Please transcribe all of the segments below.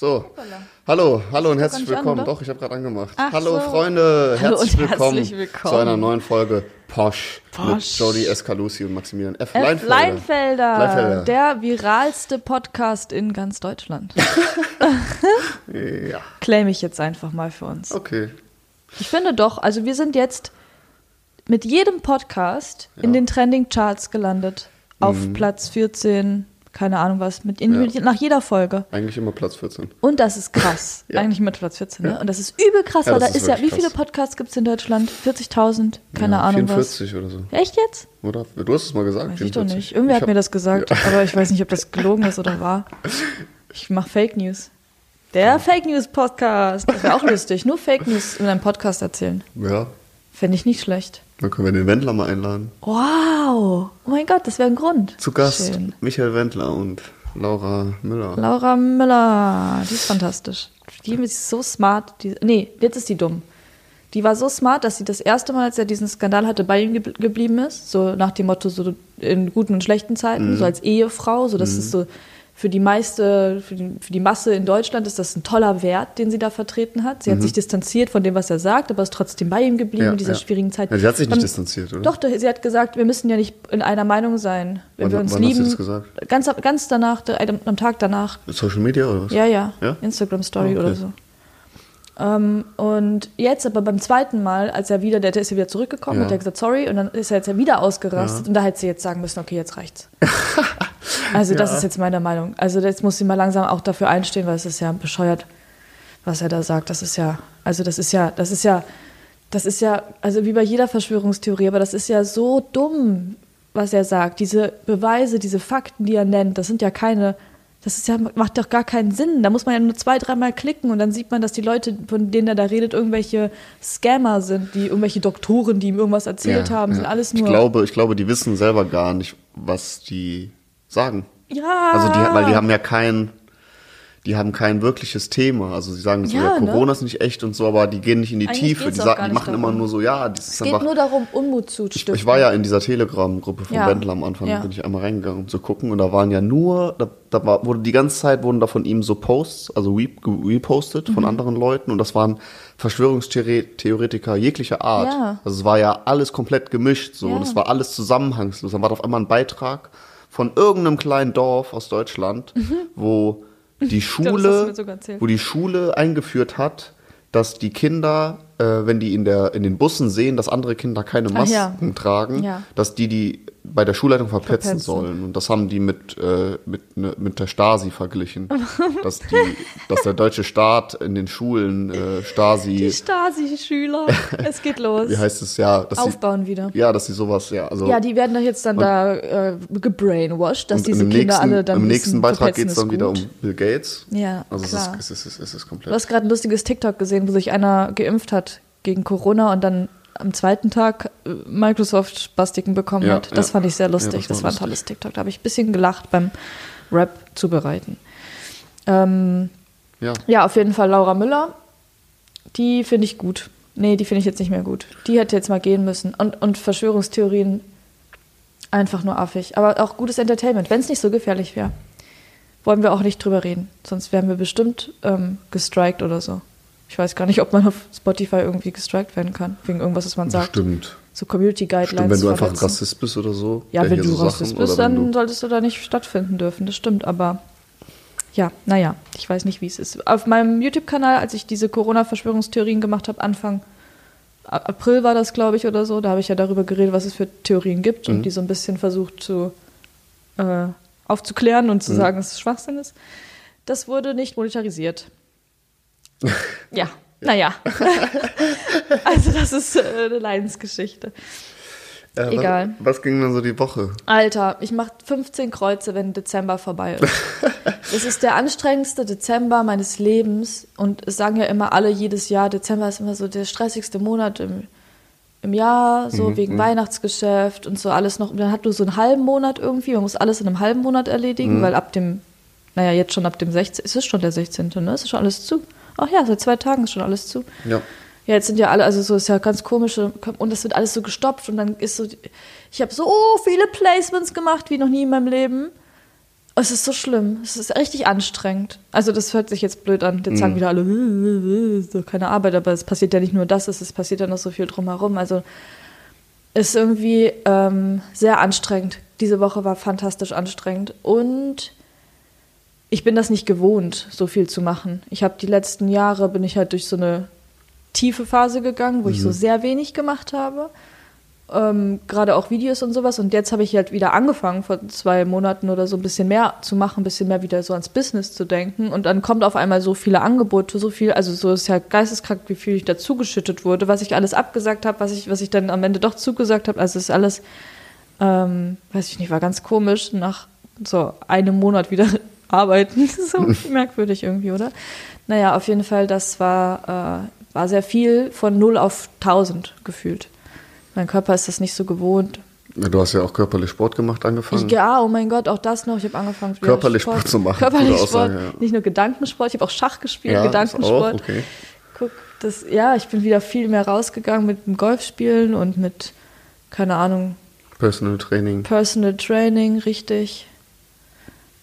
So, Hoppala. hallo, hallo und herzlich an, willkommen. oder? Doch, ich habe gerade angemacht. Ach hallo so. Freunde, Hallo herzlich, und willkommen herzlich willkommen. zu einer neuen Folge Posh, mit Posh. Jody Escalusi und Maximilian F. F. Leinfelder. Leinfelder, Leinfelder. der viralste Podcast in ganz Deutschland. Ja, Claim ich jetzt einfach mal für uns. okay. Ich finde doch, also wir sind jetzt mit jedem Podcast in Ja. den Trending Charts gelandet. Auf Mhm. Platz 14, keine Ahnung was, mit in, Ja. nach jeder Folge. Eigentlich immer Platz 14. Und das ist krass. Ja. Eigentlich mit Platz 14, ne? Und das ist übel krass, weil da ist ist ja, wie viele. Podcasts gibt es in Deutschland? 40.000? Keine ja, Ahnung 44 oder so. was. Echt jetzt? Oder? Du hast es mal gesagt. Weiß ich doch 44. nicht. Irgendwer hat mir das gesagt, aber ich weiß nicht, ob das gelogen ist oder wahr. Ich mache Fake News. Der Fake News Podcast. Das wäre auch lustig. Nur Fake News in einem Podcast erzählen. Ja, Fände ich nicht schlecht. dann können wir den Wendler mal einladen. Wow. Oh mein Gott, das wäre ein Grund. Zu Gast Schön. Michael Wendler und Laura Müller. Laura Müller. Die ist fantastisch. Die ist so smart. Die, nee, jetzt ist die dumm. Die war so smart, dass sie das erste Mal, als er diesen Skandal hatte, bei ihm gebl- geblieben ist. So nach dem Motto, so in guten und schlechten Zeiten, Mhm. so als Ehefrau. So, das ist so für die meiste, für die, für die Masse in Deutschland ist das ein toller Wert, den sie da vertreten hat. Sie hat sich distanziert von dem, was er sagt, aber ist trotzdem bei ihm geblieben Mhm. Ja, in dieser ja. schwierigen Zeit. Ja, sie hat sich nicht distanziert, oder? Doch, sie hat gesagt, wir müssen ja nicht in einer Meinung sein. Wenn Wann- wir uns wann hat sie lieben. das gesagt? Ganz, ganz danach, am, Tag danach. Social Media oder was? Ja, ja. Ja? Instagram Story Ah, okay. oder so. Ähm, und jetzt aber beim zweiten Mal, als er wieder, der ist ja wieder zurückgekommen Ja. und der hat gesagt, sorry, und dann ist er jetzt ja wieder ausgerastet und da hätte sie jetzt sagen müssen, okay, jetzt reicht's. also das Ja. ist jetzt meine Meinung. Also jetzt muss sie mal langsam auch dafür einstehen, weil es ist ja bescheuert, was er da sagt. Das ist ja, also das ist ja, das ist ja, das ist ja, also wie bei jeder Verschwörungstheorie, aber das ist ja so dumm, was er sagt. Diese Beweise, diese Fakten, die er nennt, das sind ja keine, das ist ja, macht doch gar keinen Sinn. Da muss man ja nur zwei, dreimal klicken und dann sieht man, dass die Leute, von denen er da redet, irgendwelche Scammer sind, die irgendwelche Doktoren, die ihm irgendwas erzählt Ja, haben, ja. sind alles nur. Ich glaube, ich glaube, die wissen selber gar nicht, was die sagen. ja. Also die, weil die haben ja kein, die haben kein wirkliches Thema. Also sie sagen so, Ja, ja, ne? Corona ist nicht echt und so, aber die gehen nicht in die Eigentlich Tiefe. Die, sagen, die machen darum. immer nur so, ja, das ist es geht einfach. nur darum, Unmut zu ich, stiften. ich war ja in dieser Telegram-Gruppe von Ja. Wendler am Anfang, Ja. bin ich einmal reingegangen, um zu gucken und da waren ja nur, da, da war, wurde die ganze Zeit wurden da von ihm so Posts, also re, repostet Mhm. von anderen Leuten und das waren Verschwörungstheoretiker jeglicher Art. Ja. Also es war ja alles komplett gemischt so und es war alles zusammenhangslos. Dann war da auf einmal ein Beitrag von irgendeinem kleinen Dorf aus Deutschland, wo die Mhm. hast du Schule, erzählt. wo die Schule eingeführt hat, dass die Kinder, äh, wenn die in der in den Bussen sehen, dass andere Kinder keine Ach Masken ja. tragen, Ja. dass die die bei der Schulleitung verpetzen, Verpetzen. sollen. Und das haben die mit äh, mit ne, mit der Stasi verglichen, dass die, dass der deutsche Staat in den Schulen äh, Stasi, die Stasi-Schüler. es geht los. wie heißt es ja, dass Aufbauen wieder. sie, ja, dass sie sowas, ja, also Ja, die werden doch jetzt dann da äh, gebrainwashed, dass und diese Kinder nächsten, alle dann im nächsten Beitrag geht es dann ist wieder gut. um Bill Gates. Ja, also klar. es ist, es ist, es ist, ist Du komplett. hast gerade ein lustiges TikTok gesehen, wo sich einer geimpft hat gegen Corona und dann am zweiten Tag äh, Microsoft-Spastiken bekommen Ja, hat. Das ja. fand ich sehr Ja, lustig. das das, war war ein tolles TikTok. Da habe ich ein bisschen gelacht beim Rap zubereiten. Ähm, Ja. ja, auf jeden Fall Laura Müller. Die finde ich gut. Nee, die finde ich jetzt nicht mehr gut. Die hätte jetzt mal gehen müssen. Und, und Verschwörungstheorien einfach nur affig. Aber auch gutes Entertainment, wenn es nicht so gefährlich wäre. Wollen wir auch nicht drüber reden. Sonst wären wir bestimmt ähm, gestrikt oder so. Ich weiß gar nicht, ob man auf Spotify irgendwie gestrikt werden kann. Wegen irgendwas, was man sagt. Stimmt. So Community Guidelines. Stimmt, wenn du einfach ein verletzen. Rassist bist oder so. Ja, wenn du so Rassist Sachen- bist, dann solltest du da nicht stattfinden dürfen. Das stimmt, aber ja, naja, ich weiß nicht, wie es ist. Auf meinem YouTube-Kanal, als ich diese Corona-Verschwörungstheorien gemacht habe, Anfang April war das, glaube ich, oder so, da habe ich ja darüber geredet, was es für Theorien gibt Mhm. und die so ein bisschen versucht zu äh, aufzuklären und Mhm. zu sagen, dass es Schwachsinn ist. Das wurde nicht monetarisiert. Ja, naja. also das ist äh, eine Leidensgeschichte. Äh, Egal. Was, was ging dann so die Woche? Alter, ich mache 15 Kreuze, wenn Dezember vorbei ist. Es ist der anstrengendste Dezember meines Lebens und es sagen ja immer alle jedes Jahr, Dezember ist immer so der stressigste Monat im, im Jahr, so wegen Weihnachtsgeschäft und so alles noch. Und dann hat du so einen halben Monat irgendwie, man muss alles in einem halben Monat erledigen, weil ab dem, naja, jetzt schon ab dem 16., es ist schon der 16., ne? Es ist schon alles zu. Ach ja, seit zwei Tagen ist schon alles zu. Ja. Ja, jetzt sind ja alle, also so ist ja ganz komisch und das wird alles so gestopft und dann ist so, ich habe so viele Placements gemacht wie noch nie in meinem Leben Es ist so schlimm. Es ist richtig anstrengend. Also das hört sich jetzt blöd an. Jetzt sagen wieder alle, ist doch keine Arbeit, aber es passiert ja nicht nur das, es passiert ja noch so viel drumherum. Also ist irgendwie ähm, sehr anstrengend. Diese Woche war fantastisch anstrengend und ich bin das nicht gewohnt, so viel zu machen. Ich habe die letzten Jahre bin ich halt durch so eine tiefe Phase gegangen, wo ich so sehr wenig gemacht habe. Ähm, Gerade auch Videos und sowas. Und jetzt habe ich halt wieder angefangen, vor zwei Monaten oder so ein bisschen mehr zu machen, ein bisschen mehr wieder so ans Business zu denken. Und dann kommt auf einmal so viele Angebote, so viel, also so ist ja geisteskrank, wie viel ich dazu geschüttet wurde, was ich alles abgesagt habe, was ich, was ich dann am Ende doch zugesagt habe. Also ist alles, ähm, weiß ich nicht, war ganz komisch, nach so einem Monat wieder arbeiten. so merkwürdig irgendwie, oder? Naja, auf jeden Fall, das war, äh, war sehr viel von 0 auf 1000 gefühlt. Mein Körper ist das nicht so gewohnt. Du hast ja auch körperlich Sport gemacht angefangen. Ich, ja, oh mein Gott, auch das noch. Ich habe angefangen, Körperlich Sport zu machen, Körperlich Sport, Aussage, ja. nicht nur Gedankensport. Ich habe auch Schach gespielt, ja, das Gedankensport. auch, okay. Guck, das, ja, ich bin wieder viel mehr rausgegangen mit dem Golfspielen und mit, keine Ahnung, Personal Training. Personal Training, richtig.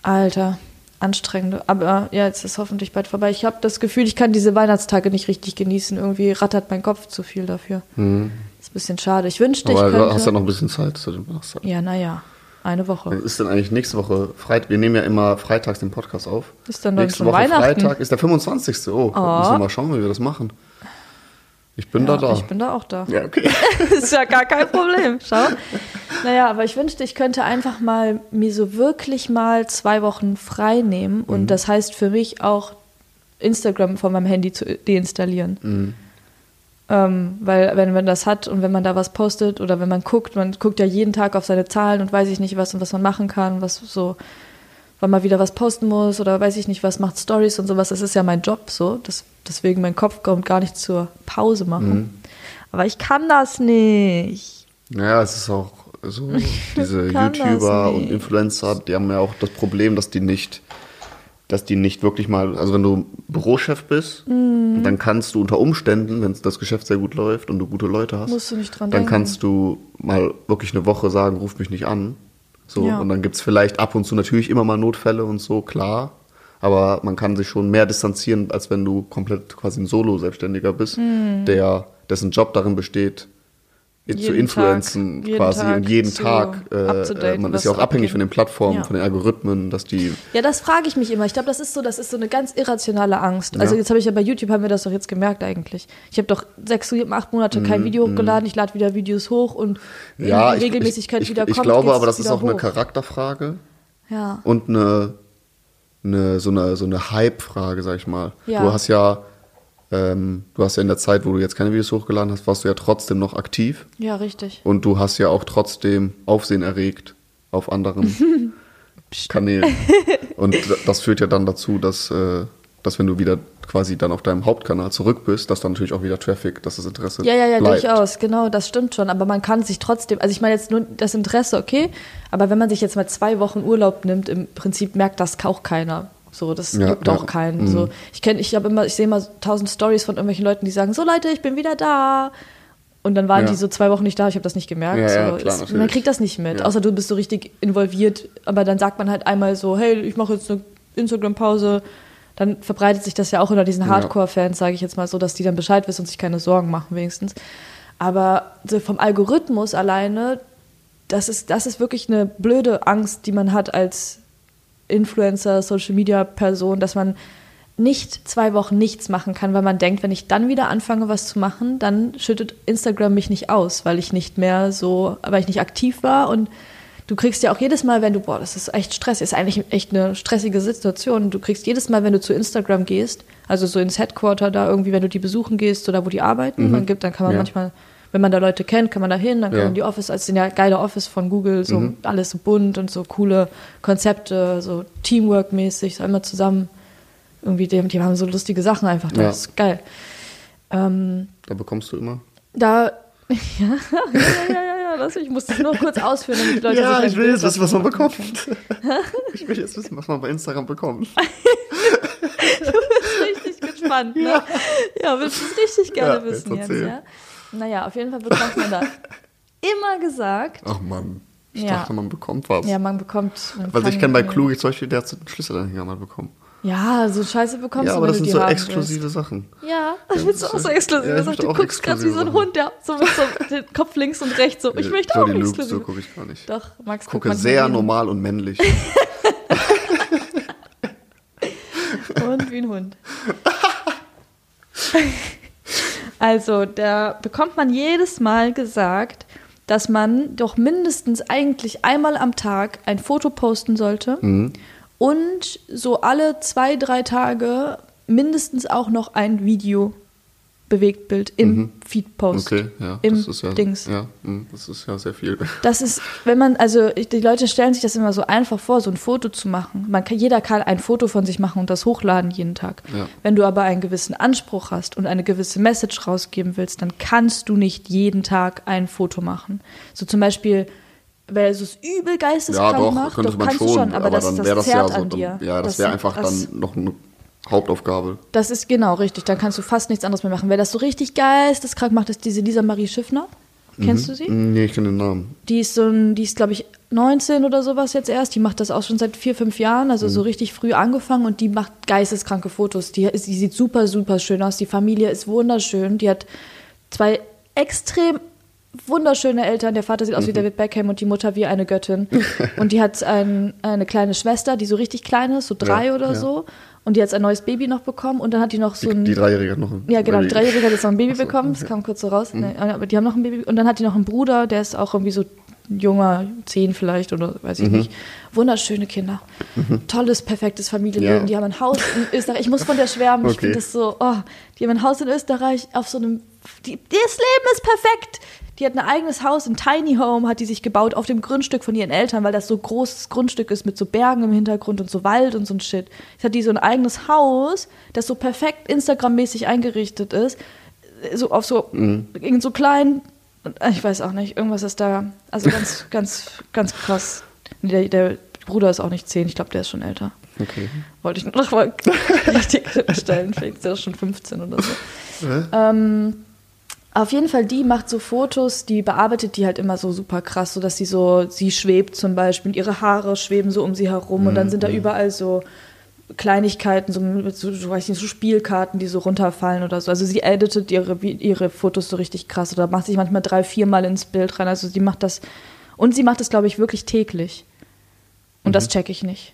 Alter, anstrengend. Aber ja, jetzt ist hoffentlich bald vorbei. Ich habe das Gefühl, ich kann diese Weihnachtstage nicht richtig genießen. Irgendwie rattert mein Kopf zu viel dafür. Ist ein bisschen schade. Ich wünschte, ich Mhm. Aber könnte. du hast ja noch ein bisschen Zeit zu dem Donnerstag. ja, naja, eine Woche. Ist denn eigentlich nächste Woche Freitag? Wir nehmen ja immer freitags den Podcast auf. Ist dann dann nächste schon Woche Weihnachten? Freitag ist der 25. Oh, müssen wir mal schauen, wie wir das machen. Ich bin Ja, da da. Ich bin da auch da. ja, okay. ist ja gar kein Problem. Schau. Naja, aber ich wünschte, ich könnte einfach mal mir so wirklich mal zwei Wochen frei nehmen. Und Mhm. das heißt für mich auch Instagram von meinem Handy zu deinstallieren. Mhm. Ähm, weil wenn man das hat und wenn man da was postet oder wenn man guckt, man guckt ja jeden Tag auf seine Zahlen und weiß ich nicht was und was man machen kann, was so, wann man wieder was posten muss oder weiß ich nicht was, macht Stories und sowas. Das ist ja mein Job so. Das, deswegen mein Kopf kommt gar nicht zur Pause machen. Mhm. Aber ich kann das nicht. Naja, es ist auch so, diese YouTuber und. Influencer, die haben ja auch das Problem, dass die nicht, dass die nicht wirklich mal, also wenn du Bürochef bist, Mhm. dann kannst du unter Umständen, wenn das Geschäft sehr gut läuft und du gute Leute hast, Musst du nicht dran dann denken. kannst du mal wirklich eine Woche sagen, ruf mich nicht an. So, Ja. und dann gibt's vielleicht ab und zu natürlich immer mal Notfälle und so, klar. Aber man kann sich schon mehr distanzieren, als wenn du komplett quasi ein Solo-Selbstständiger bist, der, dessen Job darin besteht, zu influenzen Tag, quasi Tag und jeden Tag. Äh, man ist ja auch abhängig von den Plattformen, Ja. von den Algorithmen, dass die. Ja, das frage ich mich immer. Ich glaube, das ist so, das ist so eine ganz irrationale Angst. Also Ja. jetzt habe ich ja bei YouTube haben wir das doch jetzt gemerkt eigentlich. Ich habe doch sechs, sieben, acht Monate kein Video hochgeladen. Ich lade wieder Videos hoch und Mhm, Ja, wenn die ich, Regelmäßigkeit ich, wieder ich, ich kommt. glaube geht's aber, das ist wieder auch eine hoch. Charakterfrage Ja. und eine, eine so eine so eine Hype-Frage, sag ich mal. Ja. Du hast ja, ähm, du hast ja in der Zeit, wo du jetzt keine Videos hochgeladen hast, warst du ja trotzdem noch aktiv ja, richtig. und du hast ja auch trotzdem Aufsehen erregt auf anderen Kanälen. Und das führt ja dann dazu, dass, äh, dass wenn du wieder quasi dann auf deinem Hauptkanal zurück bist, dass dann natürlich auch wieder Traffic, dass das Interesse Ja, ja, ja, bleibt. durchaus, genau, das stimmt schon. Aber man kann sich trotzdem, also ich meine jetzt nur das Interesse, okay, aber wenn man sich jetzt mal zwei Wochen Urlaub nimmt, im Prinzip merkt das auch keiner. So, das Ja, gibt ja. auch keinen. Mhm. So, ich kenne, ich habe immer, ich sehe immer tausend Stories von irgendwelchen Leuten, die sagen, so Leute, ich bin wieder da. Und dann waren Ja. die so zwei Wochen nicht da, ich habe das nicht gemerkt. Ja, ja, so, klar, es- man kriegt das nicht mit, Ja. außer du bist so richtig involviert. Aber dann sagt man halt einmal so, hey, ich mache jetzt eine Instagram-Pause. Dann verbreitet sich das ja auch unter diesen Ja. Hardcore-Fans, sage ich jetzt mal so, dass die dann Bescheid wissen und sich keine Sorgen machen wenigstens. Aber so vom Algorithmus alleine, das ist, das ist wirklich eine blöde Angst, die man hat als Influencer, Social Media Person, dass man nicht zwei Wochen nichts machen kann, weil man denkt, wenn ich dann wieder anfange, was zu machen, dann schüttet Instagram mich nicht aus, weil ich nicht mehr so, weil ich nicht aktiv war und du kriegst ja auch jedes Mal, wenn du, boah, das ist echt stressig, ist eigentlich echt eine stressige Situation. Du kriegst jedes Mal, wenn du zu Instagram gehst, also so ins Headquarter da irgendwie, wenn du die besuchen gehst oder wo die arbeiten, man gibt, dann kann man Ja. manchmal, wenn man da Leute kennt, kann man da hin, dann kann Ja. man die Office, also sind ja geile Office von Google, so alles so bunt und so coole Konzepte, so Teamwork-mäßig, so immer zusammen. Irgendwie, die, die haben so lustige Sachen einfach, das Ja. ist geil. Ähm, Da bekommst du immer. da, ja, ja, ja, ja, ja, das, ich muss das nur kurz ausführen, damit die Leute sich ein Bild davon machen bekommt. ich will jetzt wissen, was man bei Instagram bekommt. Du bist richtig gespannt, ne? Ja, willst du es richtig gerne Ja, wissen jetzt jetzt, ja? Naja, auf jeden Fall bekommt man da immer gesagt, Ach Mann. Ich Ja. dachte, man bekommt was. Ja, man bekommt. Man Weil ich kenne bei Kluge zum Beispiel, der hat so einen Schlüsselanhänger mal bekommen. Ja, so Scheiße bekommst Ja, du, aber das sind so exklusive Sachen. willst. Ja, das willst du auch so exklusiv. Ja, Ja, möchte du auch guckst gerade wie so ein exklusive Hund, der so mit so den Kopf links und rechts so. Ich möchte auch Jodie Luke, exklusiv. so gucke ich gar nicht. Doch, Max Ich guckt gucke sehr hin. normal und männlich. Und wie ein Hund. Also, da bekommt man jedes Mal gesagt, dass man doch mindestens eigentlich einmal am Tag ein Foto posten sollte Mhm. und so alle zwei, drei Tage mindestens auch noch ein Video Bewegtbild im. Mhm. Okay, ja. Im das ist ja, Dings. Ja, mh, das ist ja sehr viel. Das ist, wenn man, also die Leute stellen sich das immer so einfach vor, so ein Foto zu machen. Man kann, jeder kann ein Foto von sich machen und das hochladen jeden Tag. Ja. Wenn du aber einen gewissen Anspruch hast und eine gewisse Message rausgeben willst, dann kannst du nicht jeden Tag ein Foto machen. So zum Beispiel, weil es es übel geisteskrank Ja, doch, macht, könnte doch man kannst schon, du schon, aber, das, dann das wäre das zerrt ja so. an dir. Dann, ja, das wäre einfach das, dann noch eine Hauptaufgabe. Das ist genau richtig, dann kannst du fast nichts anderes mehr machen. Wer das so richtig geisteskrank macht, ist diese Lisa Marie Schiffner. Kennst du sie? Nee, ich kenne den Namen. Die ist so ein, die ist, glaube ich, 19 oder sowas jetzt erst. Die macht das auch schon seit vier, fünf Jahren, also so richtig früh angefangen und die macht geisteskranke Fotos. Die, die sieht super, super schön aus. Die Familie ist wunderschön. Die hat zwei extrem wunderschöne Eltern. Der Vater sieht aus wie David Beckham und die Mutter wie eine Göttin. und die hat ein, eine kleine Schwester, die so richtig klein ist, so drei Ja, oder ja. so. Und die hat ein neues Baby noch bekommen und dann hat die noch so Die, ein. die Dreijährige hat noch ein Ja, genau. Die. Dreijährige hat jetzt noch ein Baby so, bekommen. Das okay. kam kurz so raus. Nee, aber die haben noch ein Baby. Und dann hat die noch einen Bruder, der ist auch irgendwie so junger, zehn vielleicht oder weiß Mhm. ich nicht. Wunderschöne Kinder. Tolles, perfektes Familienleben. Ja. Die haben ein Haus in Österreich. Ich muss von der schwärmen. Ich Okay. finde das so, oh, die haben ein Haus in Österreich auf so einem. Die, das Leben ist perfekt. Die hat ein eigenes Haus, ein Tiny Home, hat die sich gebaut auf dem Grundstück von ihren Eltern, weil das so großes Grundstück ist mit so Bergen im Hintergrund und so Wald und so ein Shit. Jetzt hat die so ein eigenes Haus, das so perfekt Instagram-mäßig eingerichtet ist, so auf so irgend so klein, ich weiß auch nicht, irgendwas ist da, also ganz, ganz, ganz krass. Der, der Bruder ist auch nicht zehn, ich glaube, der ist schon älter. Okay. Wollte ich noch mal richtig stellen, vielleicht ist er schon 15 oder so. Ähm, auf jeden Fall, die macht so Fotos, die bearbeitet die halt immer so super krass, so dass sie so, sie schwebt zum Beispiel ihre Haare schweben so um sie herum und dann sind da überall so Kleinigkeiten, so, so, so, weiß ich nicht, so Spielkarten, die so runterfallen oder so. Also sie editet ihre, ihre Fotos so richtig krass oder macht sich manchmal drei, viermal ins Bild rein. Also sie macht das, und sie macht das, glaube ich, wirklich täglich. Und das check ich nicht.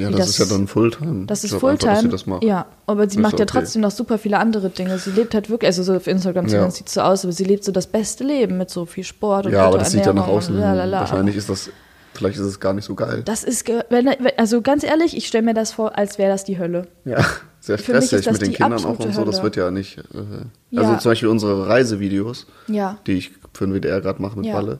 Ja, das, das- ist ja dann Fulltime. Das ist Fulltime. das. Ja, aber sie Ist macht ja okay. trotzdem noch super viele andere Dinge. Sie lebt halt wirklich, also so auf Instagram Ja. sieht es so aus, aber sie lebt so das beste Leben mit so viel Sport und Ja, aber das sieht ja nach außen. lalala. Wahrscheinlich ist das, vielleicht ist es gar nicht so geil. Das ist, wenn, also ganz ehrlich, ich stelle mir das vor, als wäre das die Hölle. Ja, sehr Für mich ist stressig mit den Kindern auch und so. Das wird ja nicht. Äh, Ja. Also zum Beispiel unsere Reisevideos, Ja. die ich für den WDR gerade mache mit Ja. Walle.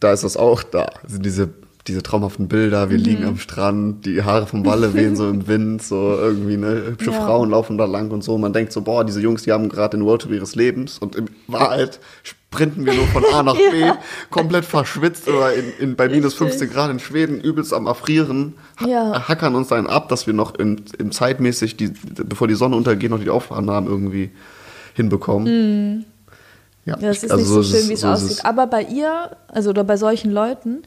Da ist das auch da. Sind diese, diese traumhaften Bilder, Mhm. wir liegen am Strand, die Haare vom Walle wehen so im Wind, so irgendwie, ne, hübsche Ja. Frauen laufen da lang und so. Man denkt so, boah, diese Jungs, die haben gerade den Roadtrip ihres Lebens und in Wahrheit sprinten wir nur von A nach B, Ja. komplett verschwitzt oder in, in, bei minus Richtig. 15 Grad in Schweden übelst am Erfrieren, ha Ja. hackern uns dann ab, dass wir noch in, in zeitmäßig, die, bevor die Sonne untergeht, noch die Aufnahmen irgendwie hinbekommen. Ja, Ja, das ist also nicht so schön, wie es so aussieht. Aber bei ihr, also oder bei solchen Leuten,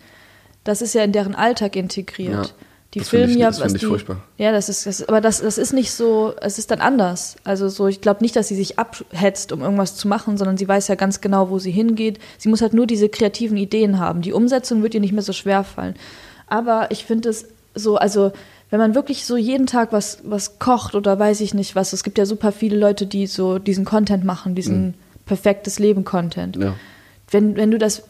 das ist ja in deren Alltag integriert. Ja, die filmen ich- ja, das was ich die, furchtbar. Ja, das ist, das, aber das, das ist nicht so, es ist dann anders. Also so, ich glaube nicht, dass sie sich abhetzt, um irgendwas zu machen, sondern sie weiß ja ganz genau, wo sie hingeht. Sie muss halt nur diese kreativen Ideen haben. Die Umsetzung wird ihr nicht mehr so schwer fallen. Aber ich finde es so, also wenn man wirklich so jeden Tag was, was kocht oder weiß ich nicht was, es gibt ja super viele Leute, die so diesen Content machen, diesen perfektes Leben-Content Ja. wenn, wenn du das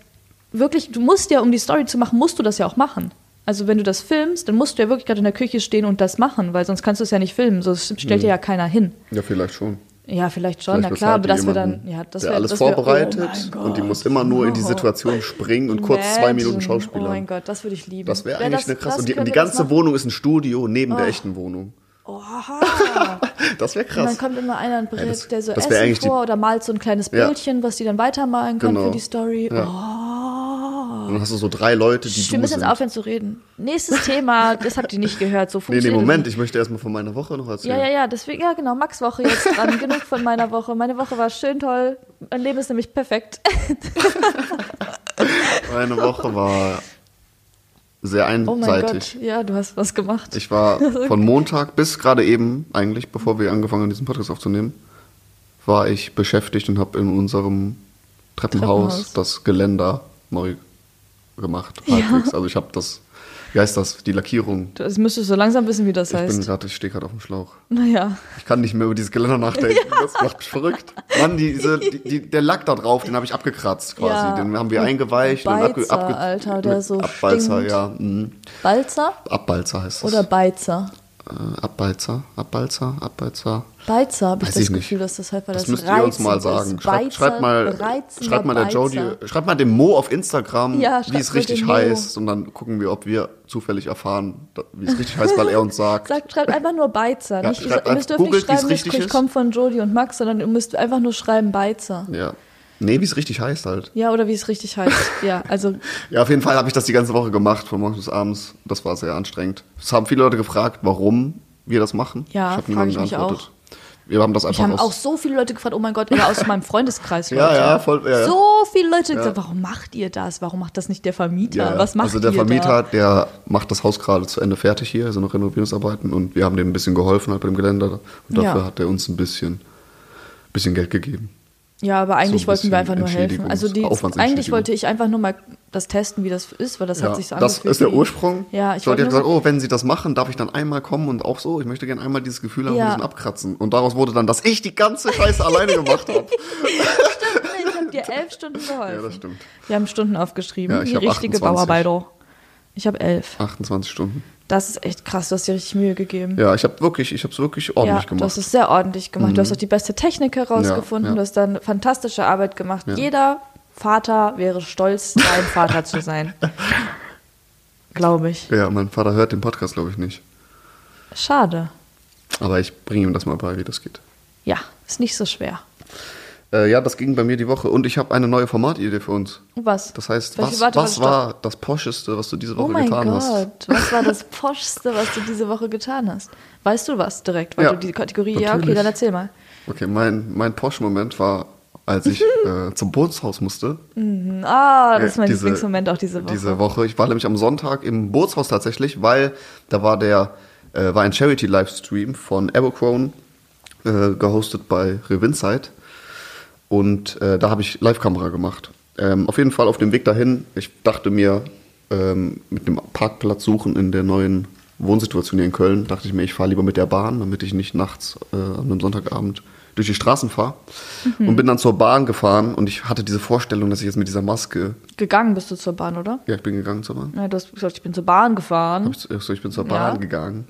wirklich, du musst ja, um die Story zu machen, musst du das ja auch machen. Also wenn du das filmst, dann musst du ja wirklich gerade in der Küche stehen und das machen, weil sonst kannst du es ja nicht filmen. So das stellt dir ja keiner hin. ja, vielleicht schon. Ja, vielleicht schon, Vielleicht na klar, aber bezahlt das die wäre dann, ja, das wäre alles vorbereitet oh mein und die muss immer nur in die Oh. Situation springen und kurz zwei Minuten Imagine. Schauspielern. Oh mein Gott, das würde ich lieben. Das wäre Wär eigentlich das- eine krass. das Und die, und die wir ganze? Wohnung ist ein Studio neben der echten Wohnung. Oha. Das wäre Und dann krass. kommt immer einer und berät, das- der so Essen vor oder malt so ein kleines Ja. Bildchen, was die dann weitermalen kann Genau. für die Story. Ja. Oh. Und dann hast du so drei Leute, die Wir du müssen jetzt aufhören zu reden. Nächstes Thema, das habt ihr nicht gehört. So Nee, nee, funktioniert Moment, ich möchte erstmal von meiner Woche noch erzählen. Ja, ja, ja, deswegen, ja, genau, Max Woche jetzt dran. Genug von meiner Woche. Meine Woche war schön toll. Mein Leben ist nämlich perfekt. Meine Woche war sehr Oh mein einseitig. Gott, ja, du hast was gemacht. Ich war von Montag bis gerade eben, eigentlich, bevor wir angefangen haben, diesen Podcast aufzunehmen, war ich beschäftigt und habe in unserem Treppenhaus, Treppenhaus. das Geländer neu gemacht. Ja. Halbwegs. Also ich habe das, wie heißt das, die Lackierung. Du das müsstest so langsam wissen, wie das Ich bin heißt. gerade, ich stehe gerade auf dem Schlauch. Naja. Ich kann nicht mehr über dieses Geländer nachdenken. Das macht mich verrückt. Mann, diese, die, die, der Lack da drauf, den habe ich abgekratzt quasi. Ja. Den haben wir eingeweicht. und Beizer, Alter, der so Abbalzer, stinkt. ja. mhm. Balzer Abbalzer heißt es. oder Beizer? Äh, Abbalzer, Abbalzer, Abbalzer. Beizer habe ich Weiß das ich nicht. Gefühl, dass das halt, weil Das das, müsst ihr uns mal sagen. Schreibt, schreibt mal, schreibt mal der Jody, schreibt mal dem Mo auf Instagram, Ja, wie es richtig heißt. Und dann gucken wir, ob wir zufällig erfahren, wie es richtig heißt, weil er uns sagt. Sagt, schreibt einfach nur Beizer. Ja, nicht, ihr müsst dürft nicht schreiben, richtig ich ist. komme von Jodie und Max, sondern ihr müsst einfach nur schreiben Beizer. Ja. Nee, wie es richtig heißt halt. Ja, oder wie es richtig heißt. Ja, also Ja, auf jeden Fall habe ich das die ganze Woche gemacht, von morgens bis abends. Das war sehr anstrengend. Es haben viele Leute gefragt, warum wir das machen. Ja, ich mich geantwortet. Wir haben das einfach haben aus. auch so viele Leute gefragt, oh mein Gott, oder aus meinem Freundeskreis. Leute. Ja, ja, voll, ja, ja. So viele Leute gesagt, warum macht ihr das? Warum macht das nicht der Vermieter? Ja, ja. Was macht also der Vermieter, da? der macht das Haus gerade zu Ende fertig hier, also noch Renovierungsarbeiten und wir haben dem ein bisschen geholfen halt bei dem Geländer und dafür Ja. hat er uns ein bisschen, bisschen Geld gegeben. Ja, aber eigentlich so ein wollten wir einfach nur helfen. Also die, eigentlich wollte ich einfach nur mal das testen, wie das ist, weil das Ja, hat sich so das angefühlt. ist der Ursprung. Ja, ich ich wollte ja wollte gesagt, oh, wenn sie das machen, darf ich dann einmal kommen und auch so, ich möchte gerne einmal dieses Gefühl haben, Ja. ein bisschen abkratzen. Und daraus wurde dann, dass ich die ganze Scheiße alleine gemacht habe. Nee, ich habe dir elf Stunden geholfen. Ja, das stimmt. Wir haben Stunden aufgeschrieben. Ja, ich die richtige 28. Bauarbeiter. Ich habe elf. 28 Stunden. Das ist echt krass, du hast dir richtig Mühe gegeben. Ja, ich habe wirklich, ich habe es wirklich ordentlich ja, gemacht. du hast es sehr ordentlich gemacht. Du hast auch die beste Technik herausgefunden. Ja, ja. Du hast dann fantastische Arbeit gemacht. Jeder Vater wäre stolz, dein Vater zu sein. Glaube ich. ja, mein Vater hört den Podcast, glaube ich, nicht. Schade. Aber ich bringe ihm das mal bei, wie das geht. Ja, ist nicht so schwer. Äh, ja, das ging bei mir die Woche und ich habe eine neue Formatidee für uns. Was? Das heißt, Welche- was, warte, was war das Poscheste, was du diese Oh Woche mein getan Gott, hast? was war das Poschste, was du diese Woche getan hast? Weißt du was direkt? Weil Ja, du die Kategorie, ja, okay, natürlich. dann erzähl mal. Okay, mein, mein Posch-Moment war, als ich äh, zum Bootshaus musste. Ah, das ist Äh, mein diese- Lieblingsmoment auch diese Woche. Diese Woche. Ich war nämlich am Sonntag im Bootshaus tatsächlich, weil da war der äh, war ein Charity-Livestream von Abercrone, äh, gehostet bei Revinside. Und äh, da habe ich Live-Kamera gemacht. Ähm, auf jeden Fall auf dem Weg dahin, ich dachte mir, ähm, mit dem Parkplatz suchen in der neuen Wohnsituation hier in Köln, dachte ich mir, ich fahre lieber mit der Bahn, damit ich nicht nachts äh, an einem Sonntagabend durch die Straßen fahre. Mhm. Und bin dann zur Bahn gefahren und ich hatte diese Vorstellung, dass ich jetzt mit dieser Maske, Gegangen bist du zur Bahn, oder? ja, ich bin gegangen zur Bahn. Ja, du hast gesagt, ich bin zur Bahn gefahren. Ich, so, ich bin zur Bahn Ja. gegangen.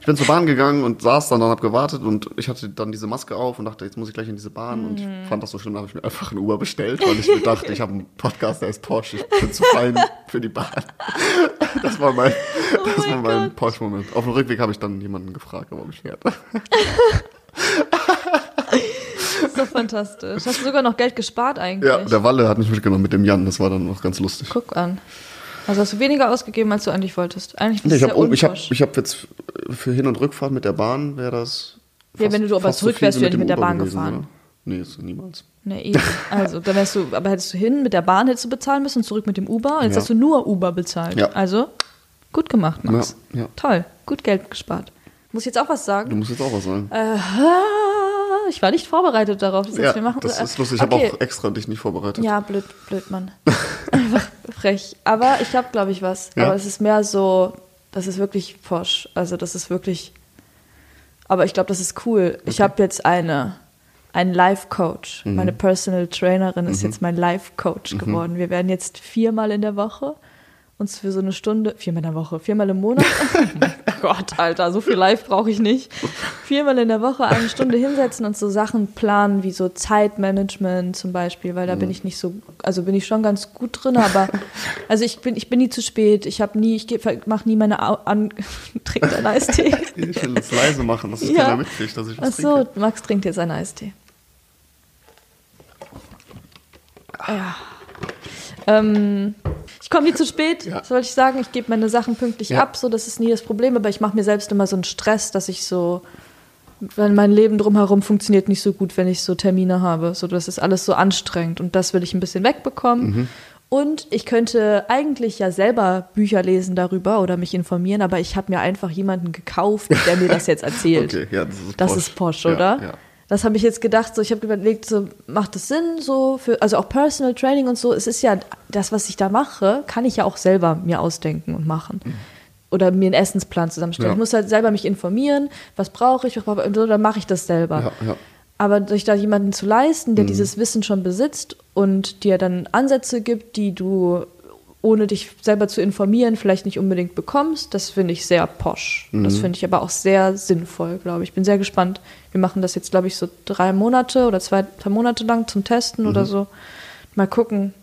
Ich bin zur Bahn gegangen und saß dann und habe gewartet und ich hatte dann diese Maske auf und dachte, jetzt muss ich gleich in diese Bahn und ich Mhm. fand das so schlimm, da habe ich mir einfach ein Uber bestellt, weil ich mir dachte, ich habe einen Podcast, der ist Porsche, ich bin zu fein für die Bahn. Das war mein, das Oh mein war mein. Porsche-Moment. Auf dem Rückweg habe ich dann jemanden gefragt, ob er mich fährt. Das ist doch fantastisch. Hast du sogar noch Geld gespart eigentlich? Ja, der Walle hat mich mitgenommen mit dem Jan, das war dann noch ganz lustig. Guck an. Also hast du weniger ausgegeben, als du eigentlich wolltest. Eigentlich Nee, ich du habe sehr ich hab, ich hab jetzt für Hin- und Rückfahrt mit der Bahn wäre das. Ja, wenn du aber fast so zurück wärst wie du ja mit nicht mit der Bahn gewesen, gefahren. oder? Nee, ist niemals. Nee, eben. Also, dann wärst du, aber hättest du hin mit der Bahn hättest du bezahlen müssen und zurück mit dem Uber. Und jetzt Ja. hast du nur Uber bezahlt. Ja. Also, gut gemacht, Max. Ja. Toll, gut Geld gespart. Muss ich jetzt auch was Du sagen? musst jetzt auch was sagen. Äh, ich war nicht vorbereitet darauf. Das, ja, wir machen. das ist lustig. Ich okay. habe auch extra dich nicht vorbereitet. Ja, blöd, blöd, Mann. Einfach frech. Aber ich habe, glaube ich, was. Ja. Aber es ist mehr so, das ist wirklich posch. Also das ist wirklich. Aber ich glaube, das ist cool. Ich habe jetzt eine, einen Life-Coach. Mhm. Meine Personal Trainerin ist jetzt mein Life-Coach geworden. Wir werden jetzt viermal in der Woche uns für so eine Stunde, viermal in der Woche, viermal im Monat. oh Gott, Alter, so viel Live brauche ich nicht. Viermal in der Woche eine Stunde hinsetzen und so Sachen planen, wie so Zeitmanagement zum Beispiel, weil da bin ich nicht so, also bin ich schon ganz gut drin, aber also ich bin, ich bin nie zu spät, ich habe nie, ich mache nie meine Au an, trink deinen Eistee. Ich will es leise machen, dass es Ja. keiner mitkriegt, dass ich Ach was so, trinke. Max trinkt jetzt einen Eistee. Ja. Ähm, ich komme nie zu spät, Ja. soll ich sagen. Ich gebe meine Sachen pünktlich Ja. ab, so das ist nie das Problem. Aber ich mache mir selbst immer so einen Stress, dass ich so, wenn mein Leben drumherum funktioniert nicht so gut, wenn ich so Termine habe. So, das ist alles so anstrengend und das will ich ein bisschen wegbekommen. Mhm. Und ich könnte eigentlich ja selber Bücher lesen darüber oder mich informieren, aber ich habe mir einfach jemanden gekauft, der mir das jetzt erzählt. Okay, ja, das ist Das posch. ist Posch, Ja, oder? ja. Das habe ich jetzt gedacht, so ich habe überlegt, so macht das Sinn, so für, also auch Personal Training und so. Es ist ja das, was ich da mache, kann ich ja auch selber mir ausdenken und machen. Oder mir einen Essensplan zusammenstellen. Ja. Ich muss halt selber mich informieren, was brauche ich, was brauche ich, so, dann mache ich das selber. Ja, ja. Aber durch da jemanden zu leisten, Mhm. der dieses Wissen schon besitzt und dir dann Ansätze gibt, die du ohne dich selber zu informieren vielleicht nicht unbedingt bekommst, das finde ich sehr posch. Das Mhm. finde ich aber auch sehr sinnvoll, glaube ich. Ich bin sehr gespannt. Wir machen das jetzt, glaube ich, so drei Monate oder zwei, zwei Monate lang zum Testen oder Mhm. so. Mal gucken.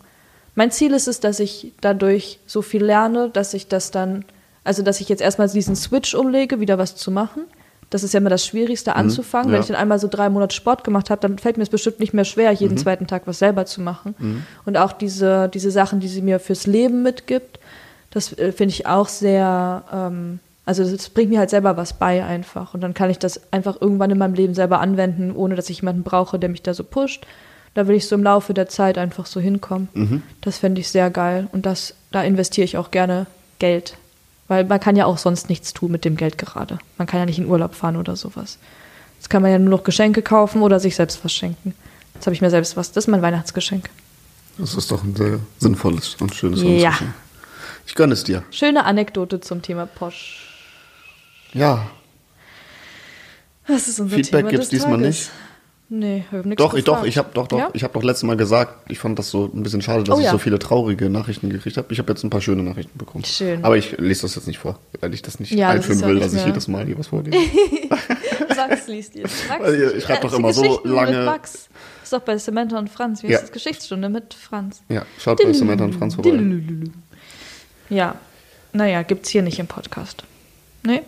Mein Ziel ist es, dass ich dadurch so viel lerne, dass ich das dann, also dass ich jetzt erstmal diesen Switch umlege, wieder was zu machen. Das ist ja immer das Schwierigste anzufangen. Wenn Mhm. ja. ich dann einmal so drei Monate Sport gemacht habe, dann fällt mir es bestimmt nicht mehr schwer, jeden Mhm. zweiten Tag was selber zu machen. Und auch diese, diese Sachen, die sie mir fürs Leben mitgibt, das äh, finde ich auch sehr, ähm, also das bringt mir halt selber was bei einfach. Und dann kann ich das einfach irgendwann in meinem Leben selber anwenden, ohne dass ich jemanden brauche, der mich da so pusht. Da will ich so im Laufe der Zeit einfach so hinkommen. Mhm. Das fände ich sehr geil. Und das, da investiere ich auch gerne Geld. Weil man kann ja auch sonst nichts tun mit dem Geld gerade. Man kann ja nicht in Urlaub fahren oder sowas. Jetzt kann man ja nur noch Geschenke kaufen oder sich selbst was schenken. Jetzt habe ich mir selbst was. Das ist mein Weihnachtsgeschenk. Das ist doch ein sehr sinnvolles und schönes Ja. Ich gönne es dir. Schöne Anekdote zum Thema Posch. Ja, Das ist unser Feedback Thema gibt's des diesmal Tages. nicht? Nee, ich habe nichts doch, ich, doch, ich habe doch, doch, Ja? ich habe doch letztes Mal gesagt, ich fand das so ein bisschen schade, dass Oh ich ja. so viele traurige Nachrichten gekriegt habe. Ich habe jetzt ein paar schöne Nachrichten bekommen. Schön. Aber ich lese das jetzt nicht vor, weil ich das nicht Ja, das einführen auch will, dass ich jedes Mal hier was vorlese. Max liest jetzt. Max, Weil ihr- ich schreib doch immer so lange- Mit Max. Ist doch bei Samantha und Franz. Wie Ja. ist das? Geschichtsstunde mit Franz. ja, schaut bei Samantha und Franz vorbei. Ja, naja, gibt's hier nicht im Podcast. Nee,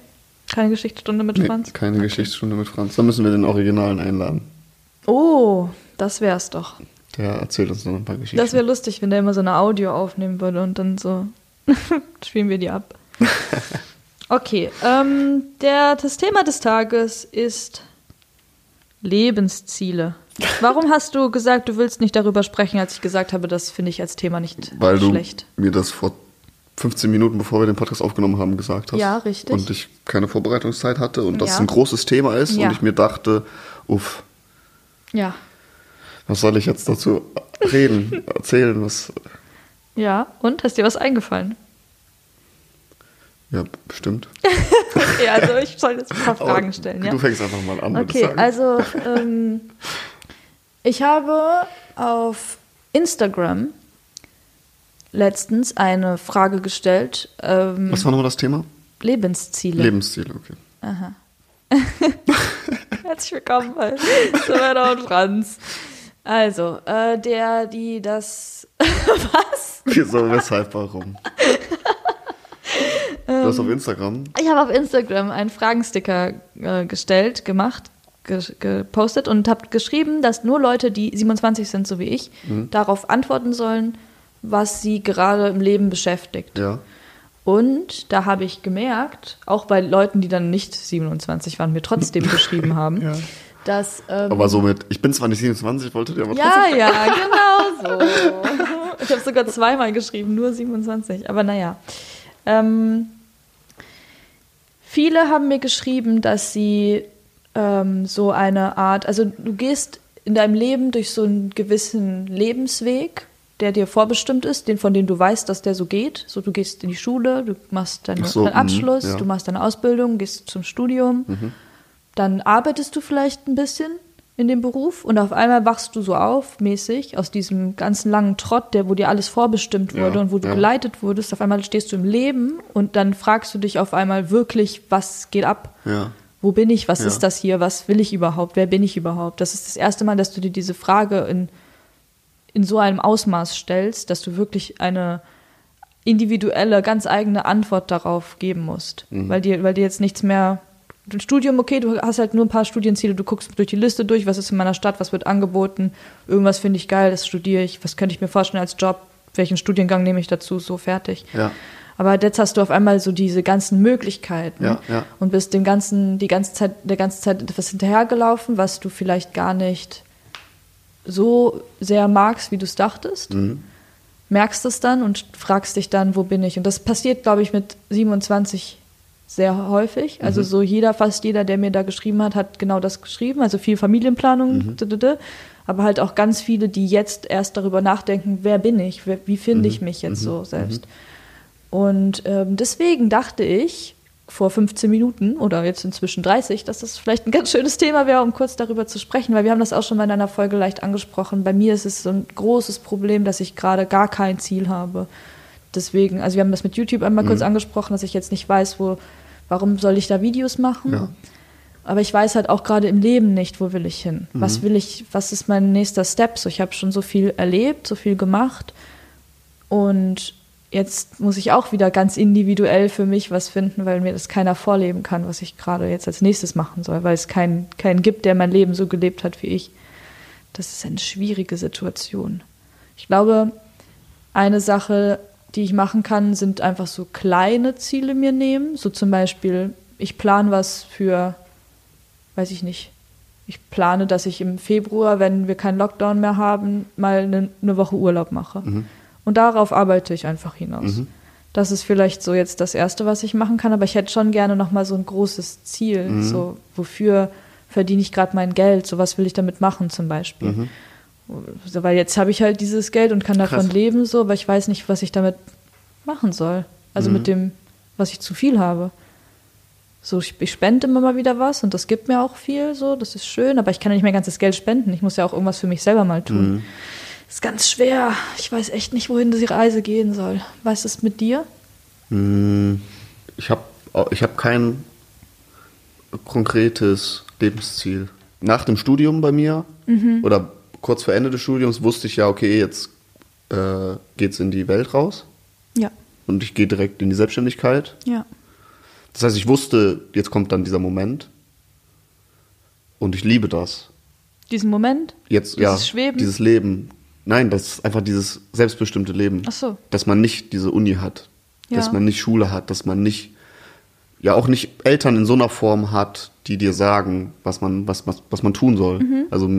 keine Geschichtsstunde mit Nee, Franz. keine Geschichtsstunde mit Franz. Da müssen wir den Originalen einladen. Oh, das wär's doch. Der erzählt uns noch ein paar Geschichten. Das wäre lustig, wenn der immer so eine Audio aufnehmen würde und dann so spielen wir die ab. Okay, ähm, der, das Thema des Tages ist Lebensziele. Warum hast du gesagt, du willst nicht darüber sprechen, als ich gesagt habe, das finde ich als Thema nicht weil du schlecht? mir das vor 15 Minuten, bevor wir den Podcast aufgenommen haben, gesagt hast. Ja, richtig. Und ich keine Vorbereitungszeit hatte und das Ja. ein großes Thema ist Ja. und ich mir dachte, uff, Ja, was soll ich jetzt dazu reden, erzählen? Was, ja. Und hast dir was eingefallen? ja, bestimmt. ja, also ich soll jetzt ein paar Fragen stellen. Ja? Du fängst einfach mal an. Okay, also ähm, ich habe auf Instagram letztens eine Frage gestellt. Ähm, Was war nochmal das Thema? Lebensziele. Lebensziele, okay. Herzlich willkommen bei Savannah und Franz. Also, äh, der, die, das. Was? Wieso, weshalb, warum? du hast auf Instagram. Ich habe auf Instagram einen Fragensticker äh, gestellt, gemacht, ge gepostet und habe geschrieben, dass nur Leute, die 27 sind, so wie ich, Mhm. darauf antworten sollen, was sie gerade im Leben beschäftigt. Ja. Und da habe ich gemerkt, auch bei Leuten, die dann nicht 27 waren, mir trotzdem geschrieben haben, Ja. dass. Ähm, Aber somit, ich bin zwar nicht 27, wollte dir aber ja, ja, genau so. Ich habe sogar zweimal geschrieben, nur 27. Aber naja. Ähm, viele haben mir geschrieben, dass sie ähm, so eine Art, also du gehst in deinem Leben durch so einen gewissen Lebensweg, der dir vorbestimmt ist, den von dem du weißt, dass der so geht. So, du gehst in die Schule, du machst deine, Ach so, deinen mhm, Abschluss, ja. Mhm. du machst deine Ausbildung, gehst zum Studium, dann arbeitest du vielleicht ein bisschen in dem Beruf und auf einmal wachst du so auf, mäßig, aus diesem ganzen langen Trott, der, wo dir alles vorbestimmt wurde Ja, und wo du ja. geleitet wurdest, auf einmal stehst du im Leben und dann fragst du dich auf einmal wirklich, was geht ab? Ja. Wo bin ich? Was Ja. ist das hier? Was will ich überhaupt? Wer bin ich überhaupt? Das ist das erste Mal, dass du dir diese Frage in, in so einem Ausmaß stellst, dass du wirklich eine individuelle, ganz eigene Antwort darauf geben musst. Mhm. Weil, dir, weil dir jetzt nichts mehr. Ein Studium, okay, du hast halt nur ein paar Studienziele, du guckst durch die Liste durch, was ist in meiner Stadt, was wird angeboten, irgendwas finde ich geil, das studiere ich, was könnte ich mir vorstellen als Job, welchen Studiengang nehme ich dazu, so fertig. Ja. Aber jetzt hast du auf einmal so diese ganzen Möglichkeiten Ja, ja. und bist dem ganzen, die ganze Zeit, der ganze Zeit etwas hinterhergelaufen, was du vielleicht gar nicht so sehr magst, wie du es dachtest. Mhm. merkst es dann und fragst dich dann, wo bin ich? Und das passiert, glaube ich, mit 27 sehr häufig. Also so jeder, fast jeder, der mir da geschrieben hat, hat genau das geschrieben. Also viel Familienplanung, ddd. aber halt auch ganz viele, die jetzt erst darüber nachdenken, wer bin ich, wie finde ich mich jetzt so selbst. Und ähm, deswegen dachte ich vor 15 Minuten oder jetzt inzwischen 30, dass das vielleicht ein ganz schönes Thema wäre, um kurz darüber zu sprechen, weil wir haben das auch schon mal in einer Folge leicht angesprochen. Bei mir ist es so ein großes Problem, dass ich gerade gar kein Ziel habe. Deswegen, also wir haben das mit YouTube einmal kurz angesprochen, dass ich jetzt nicht weiß, wo, warum soll ich da Videos machen? Ja. Aber ich weiß halt auch gerade im Leben nicht, wo will ich hin? Was will ich, was ist mein nächster Step? So, ich habe schon so viel erlebt, so viel gemacht. Und jetzt muss ich auch wieder ganz individuell für mich was finden, weil mir das keiner vorleben kann, was ich gerade jetzt als nächstes machen soll, weil es keinen, keinen gibt, der mein Leben so gelebt hat wie ich. Das ist eine schwierige Situation. Ich glaube, eine Sache, die ich machen kann, sind einfach so kleine Ziele mir nehmen. So zum Beispiel, ich plane was für, weiß ich nicht, ich plane, dass ich im Februar, wenn wir keinen Lockdown mehr haben, mal eine, eine Woche Urlaub mache. Und darauf arbeite ich einfach hinaus. Das ist vielleicht so jetzt das Erste, was ich machen kann, aber ich hätte schon gerne nochmal so ein großes Ziel. So, wofür verdiene ich gerade mein Geld? So, was will ich damit machen zum Beispiel? So, weil jetzt habe ich halt dieses Geld und kann davon Krass. leben, so, aber ich weiß nicht, was ich damit machen soll. Also mit dem, was ich zu viel habe. So, ich, ich spende immer mal wieder was und das gibt mir auch viel, so, das ist schön, aber ich kann ja nicht mein ganzes Geld spenden. Ich muss ja auch irgendwas für mich selber mal tun. Ist ganz schwer. Ich weiß echt nicht, wohin die Reise gehen soll. Weißt du es mit dir? Hm, Ich habe ich hab kein konkretes Lebensziel. Nach dem Studium bei mir oder kurz vor Ende des Studiums wusste ich ja, okay, jetzt äh, geht's in die Welt raus Ja. und ich gehe direkt in die Selbstständigkeit. Ja. Das heißt, ich wusste, jetzt kommt dann dieser Moment und ich liebe das. Diesen Moment? Jetzt Dieses ja, Schweben? dieses Leben. Nein, das ist einfach dieses selbstbestimmte Leben. Ach so. Dass man nicht diese Uni hat, dass Ja. man nicht Schule hat, dass man nicht ja auch nicht Eltern in so einer Form hat, die dir sagen, was man was was, was man tun soll. Mhm. Also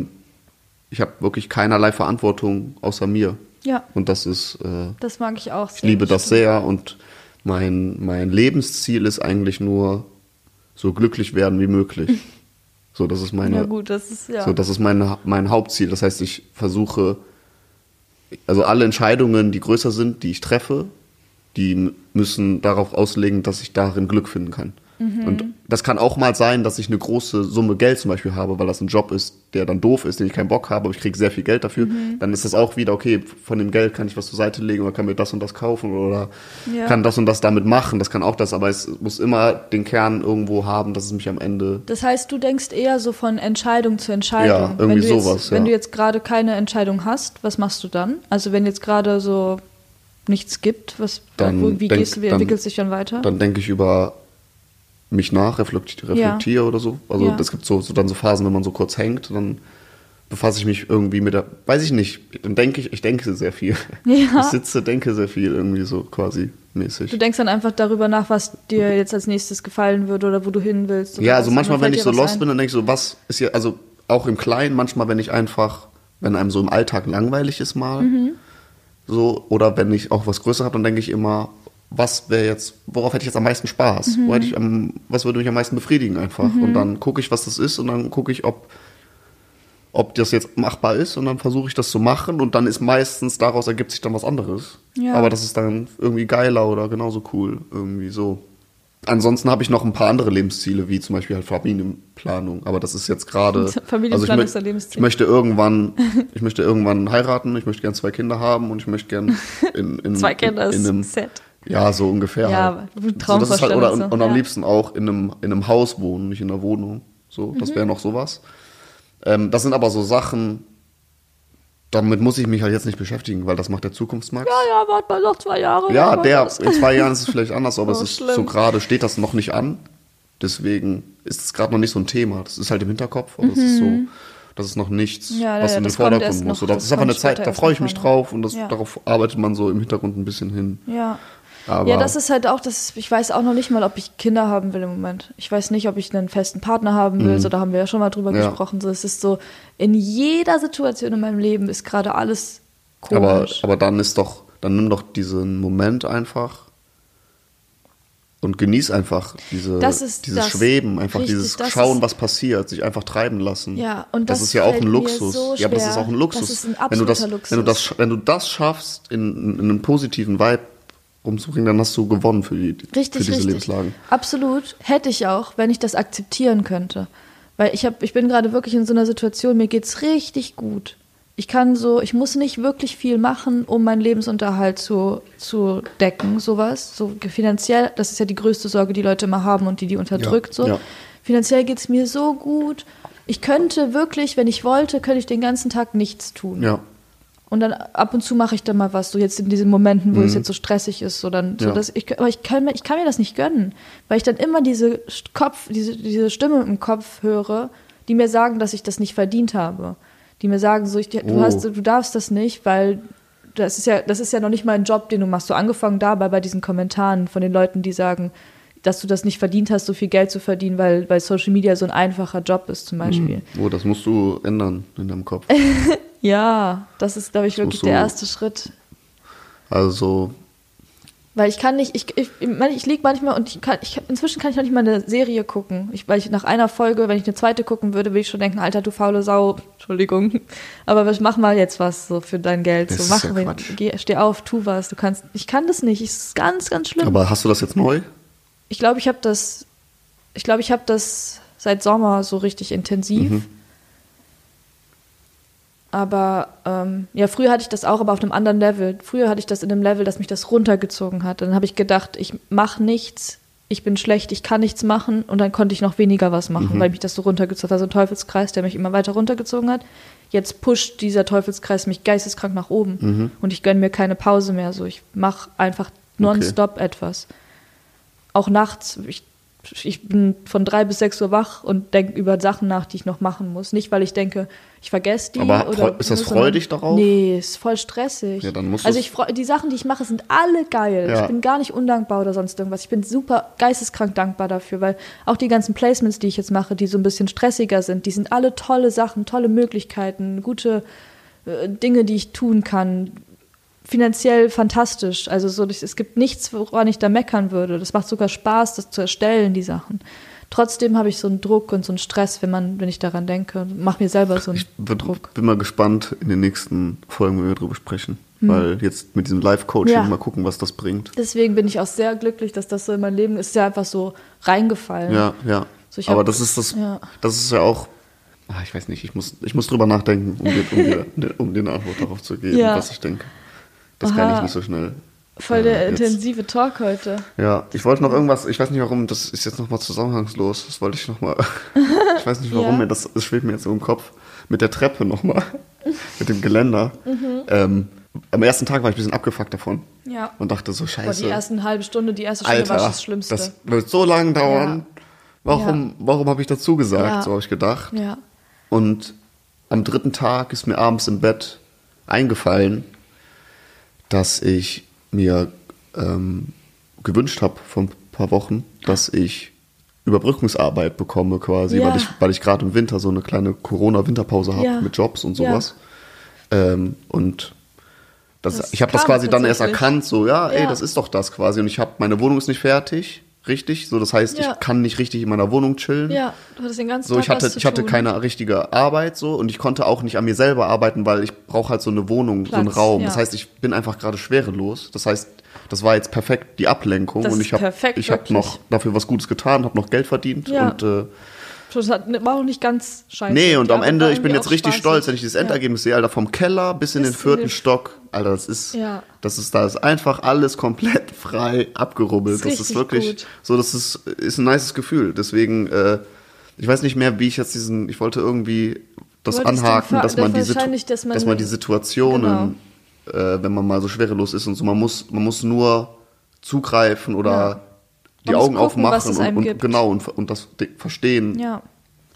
ich habe wirklich keinerlei Verantwortung außer mir Ja. und das ist äh, Das mag ich auch ich liebe das sehr und mein, mein Lebensziel ist eigentlich nur so glücklich werden wie möglich. So, das ist meine, Ja, gut, das ist ja. so, das ist meine, mein Hauptziel. Das heißt, ich versuche, also alle Entscheidungen, die größer sind, die ich treffe, die müssen darauf auslegen, dass ich darin Glück finden kann. Mhm. Und das kann auch mal sein, dass ich eine große Summe Geld zum Beispiel habe, weil das ein Job ist, der dann doof ist, den ich keinen Bock habe, aber ich kriege sehr viel Geld dafür. Mhm. Dann ist das auch wieder, okay, von dem Geld kann ich was zur Seite legen oder kann mir das und das kaufen oder Ja. kann das und das damit machen. Das kann auch das, aber es muss immer den Kern irgendwo haben, dass es mich am Ende Das heißt, du denkst eher so von Entscheidung zu Entscheidung. Ja, irgendwie wenn du jetzt, sowas, ja. Wenn du jetzt gerade keine Entscheidung hast, was machst du dann? Also wenn jetzt gerade so nichts gibt, was, Dann wo, wie denk- gehst wie entwickelst du dich dann weiter? dann denke ich über mich nach, reflektiere, reflektiere oder so. Also Ja. es gibt so, so dann so Phasen, wenn man so kurz hängt, dann befasse ich mich irgendwie mit der, weiß ich nicht, dann denke ich, ich denke sehr viel. Ja. Ich sitze, denke sehr viel irgendwie so quasi mäßig. Du denkst dann einfach darüber nach, was dir jetzt als nächstes gefallen würde oder wo du hin willst. Ja, also manchmal, wenn ich so lost ein. bin, dann denke ich so, was ist hier, also auch im Kleinen, manchmal, wenn ich einfach, wenn einem so im Alltag langweilig ist mal, Mhm. so, oder wenn ich auch was Größeres habe, dann denke ich immer, was wäre jetzt, worauf hätte ich jetzt am meisten Spaß? Mhm. Wo hätte ich am, was würde mich am meisten befriedigen einfach? Und dann gucke ich, was das ist und dann gucke ich, ob, ob das jetzt machbar ist und dann versuche ich das zu machen und dann ist meistens, daraus ergibt sich dann was anderes. Ja. Aber das ist dann irgendwie geiler oder genauso cool, irgendwie so. Ansonsten habe ich noch ein paar andere Lebensziele, wie zum Beispiel halt Familienplanung. Aber das ist jetzt gerade. Familienplanung also ist ein Lebensziel. Ich möchte irgendwann, ich möchte irgendwann heiraten. Ich möchte gern zwei Kinder haben und ich möchte gern in, in Zwei Kinder in, in einem, Set. Ja so ungefähr. Ja, halt. aber so, halt, Traumvorstellung oder und, so, und am ja. liebsten auch in einem in einem Haus wohnen, nicht in einer Wohnung. So, das Mhm. wäre noch sowas. Ähm, das sind aber so Sachen. Damit muss ich mich halt jetzt nicht beschäftigen, weil das macht der Zukunftsmax. Ja, ja, warte mal noch zwei Jahre. Ja, der, das- in zwei Jahren ist es vielleicht anders, aber Oh, es ist schlimm. so gerade, steht das noch nicht an. Deswegen ist es gerade noch nicht so ein Thema. Das ist halt im Hinterkopf, aber es ist so, das ist noch nichts, Mhm. Ja, was in den Vordergrund muss. noch, das das ist einfach eine Zeit, da freue ich mich drauf und das, Ja. darauf arbeitet man so im Hintergrund ein bisschen hin. Ja. Aber ja, das ist halt auch, das, ich weiß auch noch nicht mal, ob ich Kinder haben will im Moment. Ich weiß nicht, ob ich einen festen Partner haben will, so da haben wir ja schon mal drüber Mhm. Ja. gesprochen. So, es ist so, in jeder Situation in meinem Leben ist gerade alles aber, komisch. aber dann ist doch, dann nimm doch diesen Moment einfach und genieß einfach diese, dieses das. Schweben, einfach Richtig, dieses Schauen, ist- was passiert, sich einfach treiben lassen. Ja, und das, das ist ja auch ein Luxus. so ja, aber das ist auch ein Luxus. Das ist ein wenn du das, absoluter wenn du das, Luxus. wenn du das schaffst, in, in einen positiven Vibe rumzubringen, dann hast du gewonnen für, die, Richtig, für diese richtig. Lebenslagen. Absolut. Hätte ich auch, wenn ich das akzeptieren könnte. Weil ich, hab, ich bin gerade wirklich in so einer Situation, mir geht's richtig gut. Ich kann so, ich muss nicht wirklich viel machen, um meinen Lebensunterhalt zu, zu decken, sowas. So finanziell, das ist ja die größte Sorge, die Leute immer haben und die die unterdrückt. so. ja. Finanziell geht's mir so gut. Ich könnte wirklich, wenn ich wollte, könnte ich den ganzen Tag nichts tun. Ja. Und dann ab und zu mache ich dann mal was, so jetzt in diesen Momenten, wo es jetzt so stressig ist, so dann, so Mhm. Ja. dass ich, aber ich kann, mir, ich kann mir das nicht gönnen, weil ich dann immer diese Kopf, diese, diese Stimme im Kopf höre, die mir sagen, dass ich das nicht verdient habe, die mir sagen, so ich, du Oh. hast, du darfst das nicht, weil das ist ja, das ist ja noch nicht mal ein Job, den du machst. So angefangen dabei bei diesen Kommentaren von den Leuten, die sagen, dass du das nicht verdient hast, so viel Geld zu verdienen, weil, weil Social Media so ein einfacher Job ist zum Beispiel. Oh, das musst du ändern in deinem Kopf. Ja, das ist, glaube ich, Das wirklich der erste Schritt. Also, Weil ich kann nicht, ich, ich, ich, meine, ich liege manchmal und ich kann, ich, inzwischen kann ich noch nicht mal eine Serie gucken. Ich, weil ich nach einer Folge, wenn ich eine zweite gucken würde, würde ich schon denken, Alter, du faule Sau, Entschuldigung. Aber mach mal jetzt was so für dein Geld. Das So, mach, ja wen- Quatsch. geh, steh auf, tu was. Du kannst, ich kann das nicht. Es ist ganz, ganz schlimm. aber hast du das jetzt neu? Ich glaube, ich habe das, ich glaube, ich habe das seit Sommer so richtig intensiv. Mhm. Aber ähm, ja, früher hatte ich das auch, aber auf einem anderen Level. Früher hatte ich das in einem Level, dass mich das runtergezogen hat. Dann habe ich gedacht, ich mache nichts, ich bin schlecht, ich kann nichts machen und dann konnte ich noch weniger was machen, Mhm. weil mich das so runtergezogen hat. Also ein Teufelskreis, der mich immer weiter runtergezogen hat. Jetzt pusht dieser Teufelskreis mich geisteskrank nach oben Mhm. und ich gönne mir keine Pause mehr. So, ich mache einfach nonstop etwas. Auch nachts. Ich, ich bin von drei bis sechs Uhr wach und denke über Sachen nach, die ich noch machen muss. Nicht, weil ich denke, ich vergesse die. Aber oder ist das muss, sondern- freudig darauf? Nee, ist voll stressig. Ja, dann musst also ich die Sachen, die ich mache, sind alle geil. Ja. Ich bin gar nicht undankbar oder sonst irgendwas. Ich bin super geisteskrank dankbar dafür, weil auch die ganzen Placements, die ich jetzt mache, die so ein bisschen stressiger sind, die sind alle tolle Sachen, tolle Möglichkeiten, gute äh, Dinge, die ich tun kann. Finanziell fantastisch. Also so, es gibt nichts, woran ich da meckern würde. Das macht sogar Spaß, das zu erstellen, die Sachen. Trotzdem habe ich so einen Druck und so einen Stress, wenn man, wenn ich daran denke. Mach mir selber so einen Ich bin, Druck. bin mal gespannt in den nächsten Folgen, wenn wir drüber sprechen. Weil jetzt mit diesem Live-Coaching Ja. mal gucken, was das bringt. Deswegen bin ich auch sehr glücklich, dass das so in mein Leben ist. Ist ja einfach so reingefallen. Ja, ja. So, Aber hab- das ist das, ja. das ist ja auch, ah, ich weiß nicht, ich muss, ich muss drüber nachdenken, um dir, um um eine Antwort darauf zu geben, Ja. was ich denke. Das kann Aha. ich nicht so schnell. Voll der äh, intensive Talk heute. Ja, ich wollte noch irgendwas, ich weiß nicht warum, das ist jetzt nochmal zusammenhangslos, das wollte ich nochmal, ich weiß nicht warum Ja. mir das, es schwebt mir jetzt so im Kopf, mit der Treppe nochmal, mit dem Geländer. Mhm. Ähm, am ersten Tag war ich ein bisschen abgefuckt davon Ja. und dachte so, Boah, scheiße. die ersten halbe Stunde, die erste Stunde Alter, war das Schlimmste. das wird so lange dauern. Warum, Ja. warum habe ich dazu gesagt? Ja. So habe ich gedacht. ja. Und am dritten Tag ist mir abends im Bett eingefallen, dass ich mir ähm, gewünscht habe vor ein paar Wochen, dass ich Überbrückungsarbeit bekomme quasi, Ja. weil ich, weil ich gerade im Winter so eine kleine Corona-Winterpause habe Ja. mit Jobs und Ja. sowas. Ähm, und das, Das ich habe das quasi dann erst erkannt, so ja, ey, Ja. das ist doch das quasi. Und ich habe meine Wohnung ist nicht fertig, richtig. So, das heißt, Ja. ich kann nicht richtig in meiner Wohnung chillen. Ja, du hattest den ganzen So, Tag ich hatte, ich hatte keine richtige Arbeit so und ich konnte auch nicht an mir selber arbeiten, weil ich brauche halt so eine Wohnung, so einen Platz, Raum. ja. Das heißt, ich bin einfach gerade schwerelos. Das heißt, das war jetzt perfekt die Ablenkung Das und ich habe ich habe noch dafür was Gutes getan, habe noch Geld verdient Ja. und äh, war auch nicht ganz scheiße. nee und am Ende ich bin jetzt richtig spaßig. stolz, wenn ich dieses Ja. Endergebnis sehe, Alter, vom Keller bis in Bis den in vierten den- Stock, Alter, das ist Ja. das ist da ist einfach alles komplett frei abgerubbelt. Das Das ist ist, richtig wirklich gut. so, das ist ist ein nices Gefühl. Deswegen äh, ich weiß nicht mehr, wie ich jetzt diesen ich wollte irgendwie das wolltest anhaken, dass man die dass man- dass man die Situationen äh, wenn man mal so schwerelos ist und so, man muss, man muss nur zugreifen oder Ja. Die Augen gucken, aufmachen und, und genau und, und das verstehen. Ja.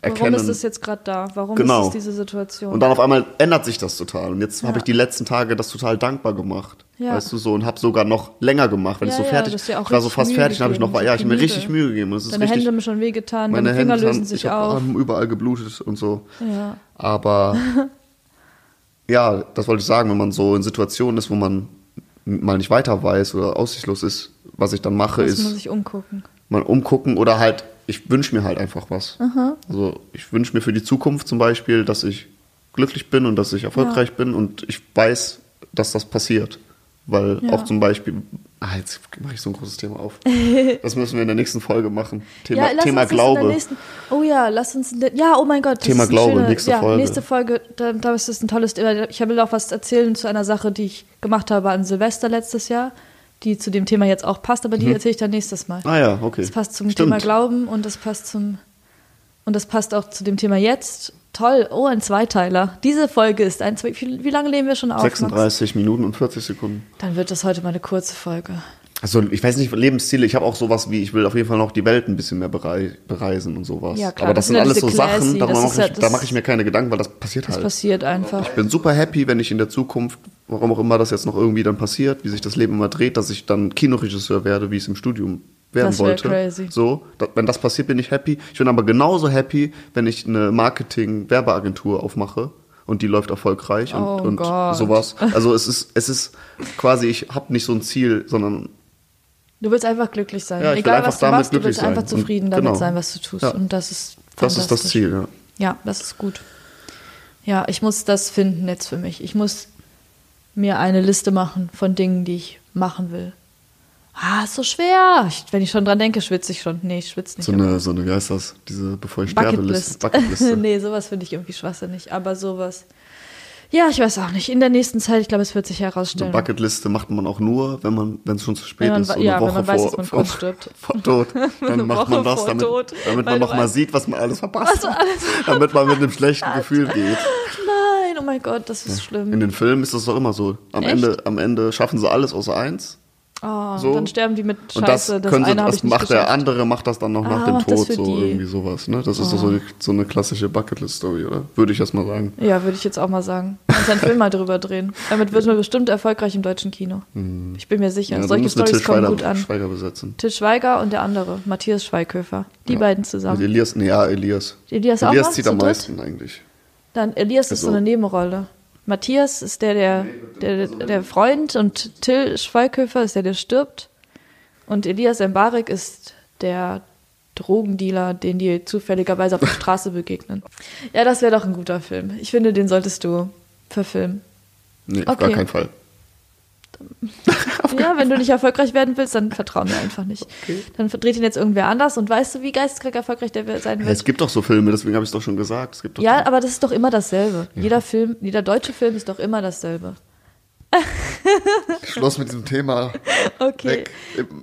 Warum erkennen. ist es jetzt gerade da? Warum Genau. ist es diese Situation? Und dann auf einmal ändert sich das total. Und jetzt Ja. habe ich die letzten Tage das total dankbar gemacht. Ja. Weißt du so und habe sogar noch länger gemacht, wenn Ja, ich so ja, fertig. auch ich war so fast Mühe fertig, dann habe ich noch ja, ich habe mir richtig Mühe gegeben. Ist Deine richtig, Hände haben schon wehgetan, meine deine Finger Hände lösen haben, sich ich auf. haben überall geblutet und so. Ja. Aber ja, das wollte ich sagen, wenn man so in Situationen ist, wo man mal nicht weiter weiß oder aussichtslos ist, was ich dann mache, Muss ist man sich umgucken. mal umgucken oder halt, ich wünsche mir halt einfach was. Also ich wünsche mir für die Zukunft zum Beispiel, dass ich glücklich bin und dass ich erfolgreich bin und ich weiß, dass das passiert. Weil Ja. auch zum Beispiel, ah, jetzt mache ich so ein großes Thema auf. Das müssen wir in der nächsten Folge machen. Thema, lass Thema das Glaube. nächsten, oh ja, lass uns. Ja, oh mein Gott. das Thema Glaube, schöne, nächste ja, Folge. Nächste Folge, da, da ist es ein tolles. Ich will auch was erzählen zu einer Sache, die ich gemacht habe an Silvester letztes Jahr, die zu dem Thema jetzt auch passt, aber die erzähle ich dann nächstes Mal. Ah ja, okay. Das passt zum Stimmt. Thema Glauben und das passt zum und das passt auch zu dem Thema jetzt. Toll, oh, ein Zweiteiler. Diese Folge ist ein Zwei- wie, wie lange nehmen wir schon auf? Max? 36 Minuten und 40 Sekunden. Dann wird das heute mal eine kurze Folge. Also ich weiß nicht, Lebensziele, ich habe auch sowas wie, ich will auf jeden Fall noch die Welt ein bisschen mehr berei bereisen und sowas. Ja, klar, Aber das das sind alles so Sachen, classy, darüber das mach ist ja- ich, da das- mache ich mir keine Gedanken, weil das passiert Das halt. passiert einfach. Ich bin super happy, wenn ich in der Zukunft, warum auch immer das jetzt noch irgendwie dann passiert, wie sich das Leben immer dreht, dass ich dann Kinoregisseur werde, wie ich es im Studium werden Das wollte. crazy. So, da, wenn das passiert, bin ich happy. Ich bin aber genauso happy, wenn ich eine Marketing-Werbeagentur aufmache und die läuft erfolgreich und, Oh und Gott. sowas. Also es ist, es ist quasi, ich habe nicht so ein Ziel, sondern Du willst einfach glücklich sein. Ja, Egal, was du machst, du willst glücklich einfach sein. Und zufrieden damit genau. sein, was du tust. Ja. Und das ist das ist das. Ziel, ja. Ja, das ist gut. Ja, ich muss das finden jetzt für mich. Ich muss mir eine Liste machen von Dingen, die ich machen will. Ah, ist so schwer. Ich, wenn ich schon dran denke, schwitze ich schon. Nee, ich schwitze nicht. So eine, so eine, wie heißt das? Diese bevor ich sterbe Liste. Bucketliste. nee, sowas finde ich irgendwie schwachsinnig. Aber sowas. Ja, ich weiß auch nicht. In der nächsten Zeit, ich glaube, es wird sich Eine herausstellen. Bucketliste macht man auch nur, wenn man, wenn es schon zu spät Wenn man ist. ja, eine wenn Woche man weiß, vor, dass man vor, stirbt. vor Tod. Dann Eine macht man das, damit, Tod, damit man du noch mal weißt- sieht, was man alles verpasst. Du alles damit man mit einem schlechten Gefühl geht. Nein, oh mein Gott, das ist schlimm. In den Filmen ist das doch immer so. Am Echt? Ende, am Ende schaffen sie alles außer eins. Oh, So. Dann sterben die mit Und das Scheiße. Das, sie, eine das macht der andere, macht das dann noch nach Ah, dem macht das Tod, so die. Oh. irgendwie sowas. Ne? Das ist doch so, so eine klassische Bucketlist-Story, oder? Würde ich erst mal sagen. Ja, würde ich jetzt auch mal sagen. Kannst einen Film mal drüber drehen. Damit wird man bestimmt erfolgreich im deutschen Kino. Ich bin mir sicher. Ja, Solche Storys kommen Schweiger, gut an. Schweiger besetzen. Til Schweiger und der andere, Matthias Schweighöfer. Die beiden Mit zusammen. Elias, nee, ja, Elias. Elias auch Elias noch zieht am meisten eigentlich. Dann Elias ist so Also- eine Nebenrolle. Matthias ist der, der, der, der Freund und Till Schweighöfer ist der, der stirbt. Und Elias Mbarek ist der Drogendealer, den die zufälligerweise auf der Straße begegnen. Ja, das wäre doch ein guter Film. Ich finde, den solltest du verfilmen. Nee, auf Okay. gar keinen Fall. Ja, wenn du nicht erfolgreich werden willst, dann vertrau mir einfach nicht. Dann verdreht ihn jetzt irgendwer anders und weißt du, wie geisteskrank erfolgreich der sein Ja, wird? es gibt doch so Filme, deswegen habe ich es doch schon gesagt. Es gibt doch Ja, aber das ist doch immer dasselbe. Jeder Film, jeder deutsche Film ist doch immer dasselbe. Schluss mit diesem Thema. Okay. Weg.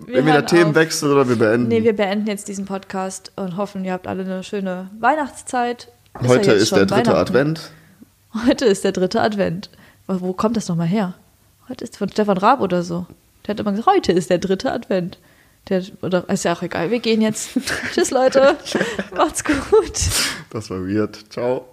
Wir Entweder hören Themenwechsel oder wir beenden. Nee, wir beenden jetzt diesen Podcast und hoffen, ihr habt alle eine schöne Weihnachtszeit. ja Heute jetzt ist der dritte. Advent. Heute ist der dritte Advent. Wo wo kommt das nochmal her? Heute ist von Stefan Raab oder so. Der hat immer gesagt, heute ist der dritte Advent. Der, oder ist ja auch egal. Wir gehen jetzt. Tschüss, Leute. Macht's gut. Das war weird. Ciao.